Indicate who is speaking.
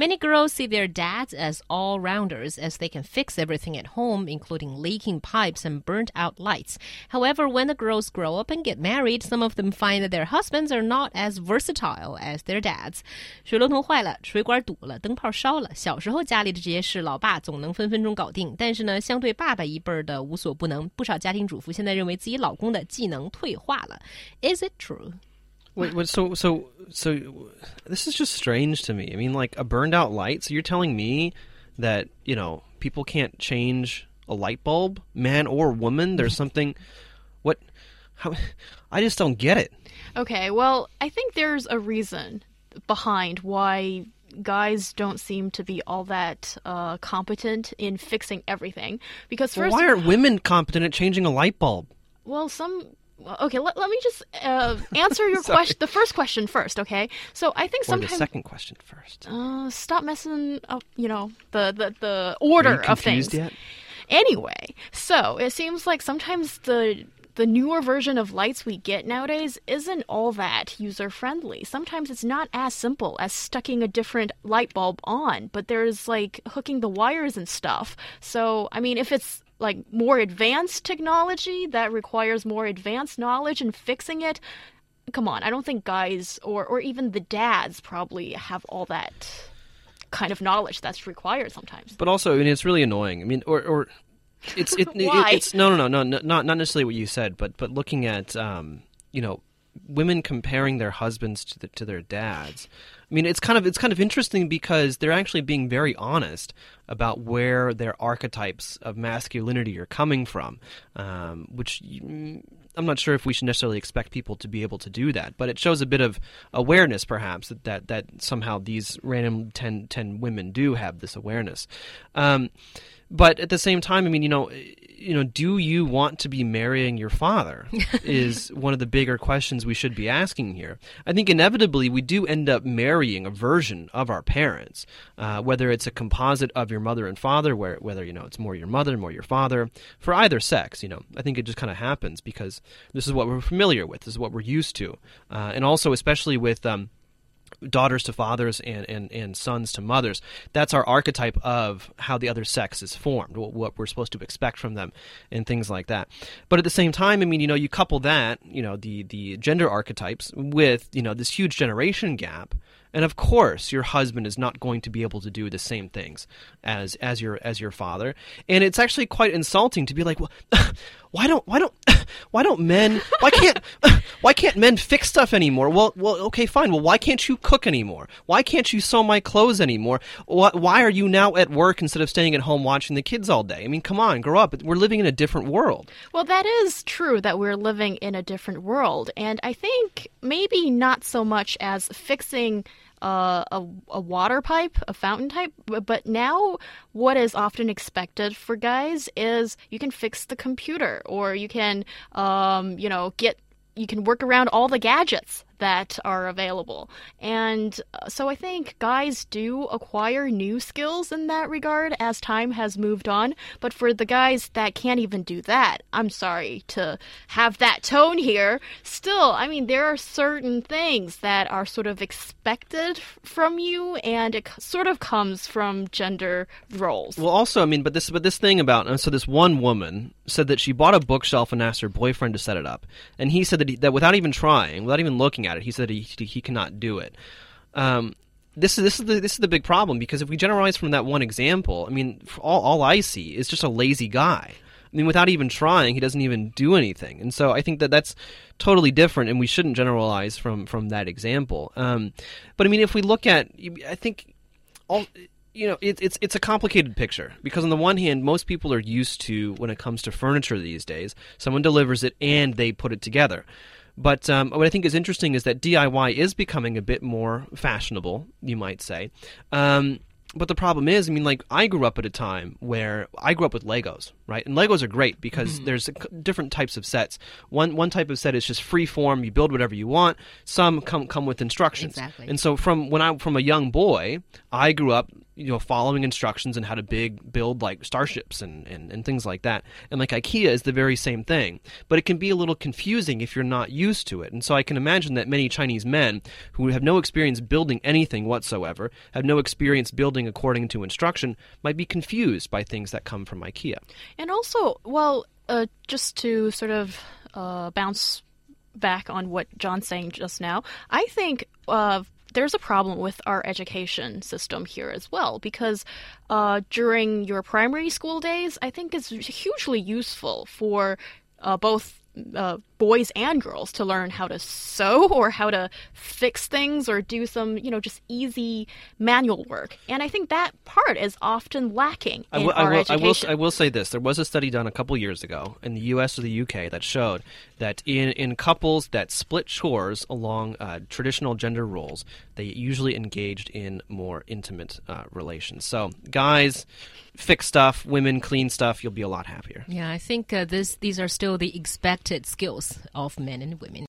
Speaker 1: Many girls see their dads as all rounders, as they can fix everything at home, including leaking pipes and burnt out lights. However, when the girls grow up and get married, some of them find that their husbands are not as versatile as their dads. 水龙头坏了，水管堵了，灯泡烧了。小时候家里的这些事，老爸总能分分钟搞定。但是呢，相对爸爸一辈儿的无所不能，不少家庭主妇现在认为自己老公的技能退化了。Is it true?
Speaker 2: Wait, wait, so so so this is just strange to me. I mean, like a burned out light. So you're telling me that you know people can't change a light bulb, man or woman? There's something. What? How? I just don't get it.
Speaker 3: Okay, well, I think there's a reason behind why guys don't seem to be all that uh, competent in fixing everything. Because
Speaker 2: Well,
Speaker 3: first,
Speaker 2: why aren't women competent at changing a light bulb?
Speaker 3: well, some. Well, Okay, let, let me just uh, answer your question. The first question first, okay? So I think
Speaker 2: Or the
Speaker 3: sometimes
Speaker 2: second question first.
Speaker 3: uh, stop messing up, you know, the the, the
Speaker 2: Are
Speaker 3: order
Speaker 2: you
Speaker 3: of things.
Speaker 2: yet?
Speaker 3: Anyway, so it seems like sometimes the the newer version of lights we get nowadays isn't all that user friendly. Sometimes it's not as simple as stucking a different light bulb on, but there's like hooking the wires and stuff. So, I mean, if it's like more advanced technology that requires more advanced knowledge and fixing it, come on, I don't think guys or or even the dads probably have all that kind of knowledge that's required sometimes.
Speaker 2: But also, I mean, it's really annoying. I mean, or or it's it, it- it's no no no no no not not necessarily what you said, but but looking at um you know women comparing their husbands to the, to their dads. I mean, it's kind of it's kind of interesting because they're actually being very honest about where their archetypes of masculinity are coming from, um, which. I'm not sure if we should necessarily expect people to be able to do that, but it shows a bit of awareness, perhaps, that that, that somehow these random 10, 10 women do have this awareness. Um, but at the same time, I mean, you know, you know, do you want to be marrying your father? is one of the bigger questions we should be asking here. I think inevitably we do end up marrying a version of our parents, uh, whether it's a composite of your mother and father, where whether you know it's more your mother, more your father, for either sex. You know, I think it just kind of happens because this is what we're familiar with, this is what we're used to, uh, and also especially with. Um, daughters to fathers and, and, and sons to mothers. That's our archetype of how the other sex is formed, what, we're supposed to expect from them, and things like that. But at the same time, I mean, you know, you couple that, you know, the, the gender archetypes with, you know, this huge generation gap. And of course, your husband is not going to be able to do the same things as as your as your father. And it's actually quite insulting to be like, well, why don't why don't why don't men why can't why can't men fix stuff anymore? Well, well, okay, fine. Well, why can't you cook anymore? Why can't you sew my clothes anymore? Why, why are you now at work instead of staying at home watching the kids all day? I mean, come on, grow up. We're living in a different world.
Speaker 3: Well, that is true that we're living in a different world. And I think maybe not so much as fixing uh, a, a water pipe, a fountain type, but- now what is often expected for guys is you can fix the computer or you can, um, you know, get. You can work around all the gadgets that are available. And uh, so I think guys do acquire new skills in that regard as time has moved on. But for the guys that can't even do that, I'm sorry to have that tone here. Still, I mean, there are certain things that are sort of expected from you, and it sort of comes from gender roles.
Speaker 2: Well, also, I mean, but this but this thing about uh, so this one woman said that she bought a bookshelf and asked her boyfriend to set it up, and he said that he, that without even trying, without even looking at it, he said he he, he cannot do it. Um, this is this is the this is the big problem because if we generalize from that one example, I mean, all all I see is just a lazy guy. I mean, without even trying, he doesn't even do anything, and so I think that that's totally different, and we shouldn't generalize from from that example. Um, but I mean, if we look at, I think all you know it, it's it's a complicated picture because on the one hand most people are used to when it comes to furniture these days someone delivers it and they put it together but um, what I think is interesting is that DIY is becoming a bit more fashionable, you might say. Um, but the problem is, I mean, like I grew up at a time where I grew up with Legos, right? And Legos are great because
Speaker 1: Mm-hmm.
Speaker 2: there's a c- different types of sets. One one type of set is just free form; you build whatever you want. Some come come with instructions.
Speaker 1: Exactly.
Speaker 2: And so from when I from a young boy, I grew up, you know, following instructions and how to big build like starships and, and and things like that. And like IKEA is the very same thing, but it can be a little confusing if you're not used to it. And so I can imagine that many Chinese men who have no experience building anything whatsoever, have no experience building according to instruction, might be confused by things that come from IKEA.
Speaker 3: And also, well, uh, just to sort of uh, bounce back on what John's saying just now, I think uh, there's a problem with our education system here as well because uh, during your primary school days, I think it's hugely useful for uh, both. Uh, boys and girls to learn how to sew or how to fix things or do some, you know, just easy manual work. And I think that part is often lacking
Speaker 2: I
Speaker 3: in
Speaker 2: will, I
Speaker 3: our
Speaker 2: will, I
Speaker 3: education.
Speaker 2: will, I will say this: there was a study done a couple years ago in the U.S. or the UK that showed that in, in couples that split chores along uh, traditional gender roles, they usually engaged in more intimate uh, relations. So, guys fix stuff, women clean stuff. You'll be a lot happier.
Speaker 1: Yeah, I think uh, this these are still the skills of men and women.